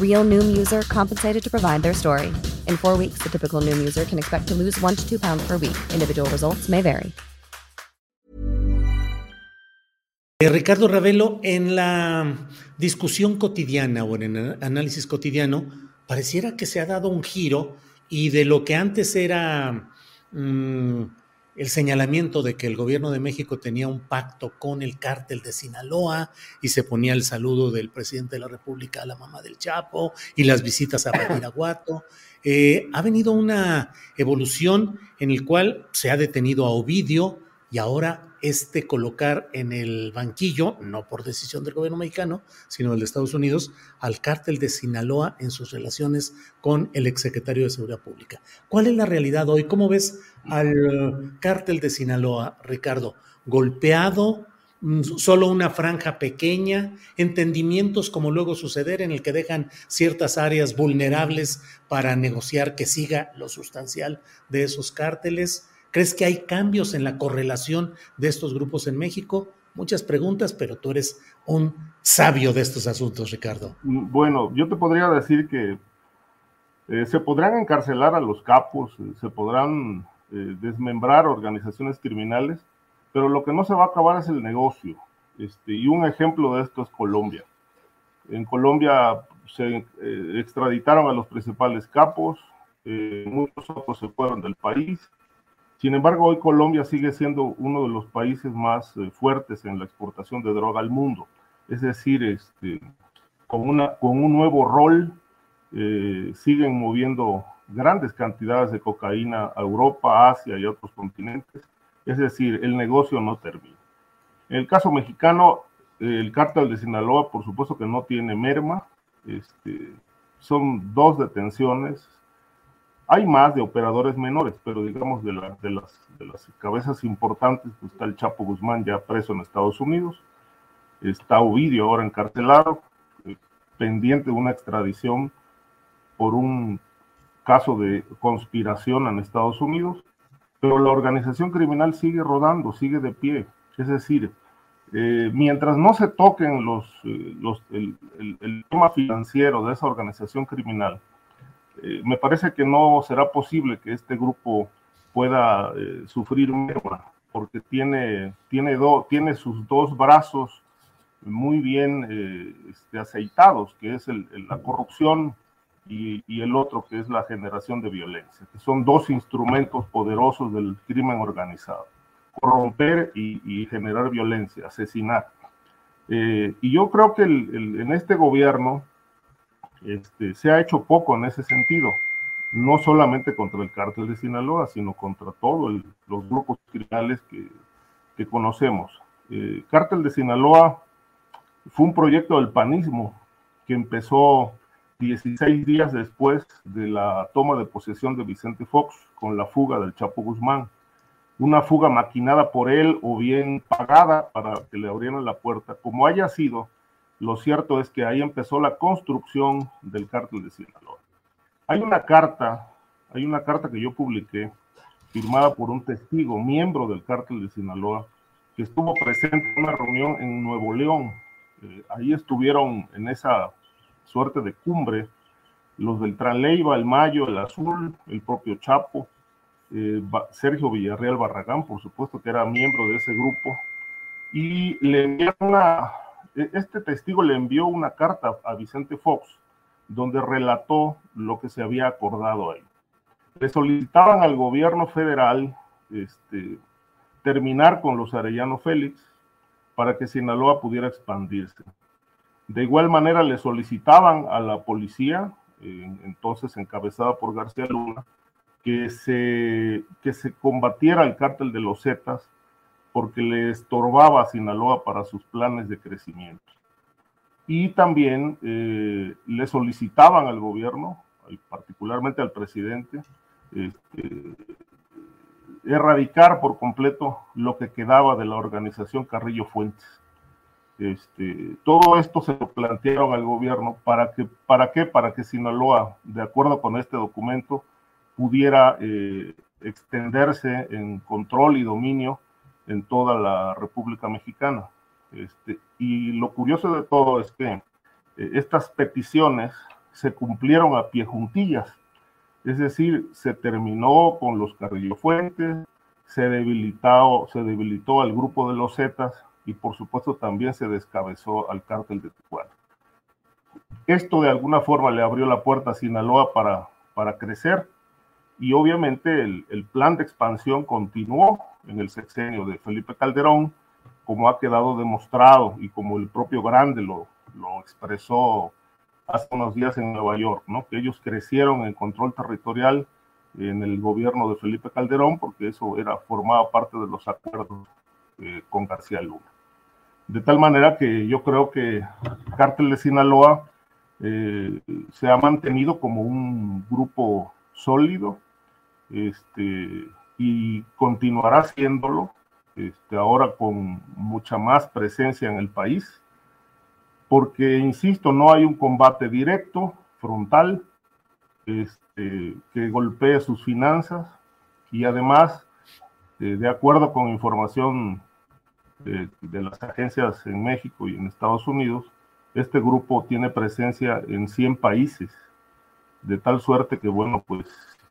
Real Noom user compensated to provide their story. In four weeks, the typical Noom user can expect to lose one to two pounds per week. Individual results may vary. Eh, Ricardo Ravelo, en la discusión cotidiana o en el análisis cotidiano, pareciera que se ha dado un giro y de lo que antes era mmm, el señalamiento de que el gobierno de México tenía un pacto con el cártel de Sinaloa y se ponía el saludo del presidente de la República a la mamá del Chapo y las visitas a Badiraguato. Eh, ha venido una evolución en el cual se ha detenido a Ovidio y ahora este colocar en el banquillo, no por decisión del gobierno mexicano, sino de Estados Unidos, al cártel de Sinaloa en sus relaciones con el exsecretario de Seguridad Pública. ¿Cuál es la realidad hoy? ¿Cómo ves al cártel de Sinaloa, Ricardo? ¿Golpeado? solo una franja pequeña, entendimientos como luego suceder en el que dejan ciertas áreas vulnerables para negociar que siga lo sustancial de esos cárteles. ¿Crees que hay cambios en la correlación de estos grupos en México? Muchas preguntas, pero tú eres un sabio de estos asuntos, Ricardo. Bueno, yo te podría decir que eh, se podrán encarcelar a los capos, eh, se podrán eh, desmembrar organizaciones criminales, pero lo que no se va a acabar es el negocio. Este, y un ejemplo de esto es Colombia. En Colombia se extraditaron a los principales capos, muchos otros se fueron del país. Sin embargo, hoy Colombia sigue siendo uno de los países más eh, fuertes en la exportación de droga al mundo. Es decir, este, con, un nuevo rol, eh, siguen moviendo grandes cantidades de cocaína a Europa, Asia y otros continentes es decir, el negocio no termina. En el caso mexicano, el cártel de Sinaloa, por supuesto que no tiene merma. Este, son dos detenciones. Hay más de operadores menores, pero digamos de, la, de, las, de las cabezas importantes, pues está el Chapo Guzmán ya preso en Estados Unidos. Está Ovidio ahora encarcelado, eh, pendiente de una extradición por un caso de conspiración en Estados Unidos pero la organización criminal sigue rodando, sigue de pie. Es decir, eh, mientras no se toquen los, eh, los el, el, el, tema financiero de esa organización criminal, eh, me parece que no será posible que este grupo pueda eh, sufrir merma, porque tiene, tiene, do, tiene sus dos brazos muy bien eh, este, aceitados, que es la corrupción y, el otro que es la generación de violencia, que son dos instrumentos poderosos del crimen organizado, corromper y, generar violencia, asesinar. Eh, y yo creo que en este gobierno este, se ha hecho poco en ese sentido, no solamente contra el cártel de Sinaloa, sino contra todos los grupos criminales que, conocemos. Eh, cártel de Sinaloa fue un proyecto del panismo que empezó 16 días después de la toma de posesión de Vicente Fox con la fuga del Chapo Guzmán. Una fuga maquinada por él o bien pagada para que le abrieran la puerta. Como haya sido, lo cierto es que ahí empezó la construcción del cártel de Sinaloa. Hay una carta, hay una carta que yo publiqué, firmada por un testigo, miembro del cártel de Sinaloa, que estuvo presente en una reunión en Nuevo León. Eh, ahí estuvieron en esa suerte de cumbre, los del Tranleiva, el Mayo, el Azul, el propio Chapo, eh, Sergio Villarreal Barragán, por supuesto que era miembro de ese grupo, y le enviaron una, este testigo le envió una carta a Vicente Fox, donde relató lo que se había acordado ahí. le solicitaban al gobierno federal este, terminar con los Arellano Félix para que Sinaloa pudiera expandirse. De igual manera le solicitaban a la policía, entonces encabezada por García Luna, que se, que se combatiera el cártel de los Zetas porque le estorbaba Sinaloa para sus planes de crecimiento. Y también eh, le solicitaban al gobierno, particularmente al presidente, este, erradicar por completo lo que quedaba de la organización Carrillo Fuentes. Este, todo esto se lo plantearon al gobierno para que, ¿para qué? Para que Sinaloa, de acuerdo con este documento, pudiera eh, extenderse en control y dominio en toda la República Mexicana. Este, y lo curioso de todo es que eh, estas peticiones se cumplieron a pie juntillas. Es decir, se terminó con los Carrillo Fuentes, se debilitó, se debilitó al grupo de los Zetas y por supuesto también se descabezó al cártel de Tijuana. Esto de alguna forma le abrió la puerta a Sinaloa para, para crecer y obviamente el, el plan de expansión continuó en el sexenio de Felipe Calderón, como ha quedado demostrado y como el propio Grande lo, lo expresó hace unos días en Nueva York, ¿no? que ellos crecieron en control territorial en el gobierno de Felipe Calderón, porque eso era formaba parte de los acuerdos eh, con García Luna. De tal manera que yo creo que Cártel de Sinaloa eh, se ha mantenido como un grupo sólido este, y continuará siéndolo, este, ahora con mucha más presencia en el país porque, insisto, no hay un combate directo, frontal, este, que golpee sus finanzas y además, eh, de acuerdo con información de, de las agencias en México y en Estados Unidos, este grupo tiene presencia en 100 países, de tal suerte que, bueno, pues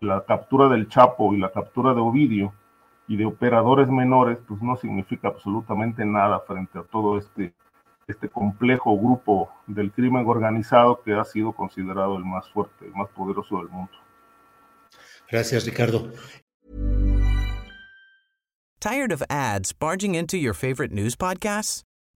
la captura del Chapo y la captura de Ovidio y de operadores menores, pues no significa absolutamente nada frente a todo este este complejo grupo del crimen organizado que ha sido considerado el más fuerte, el más poderoso del mundo. Gracias, Ricardo. Tired of ads barging into your favorite news podcasts?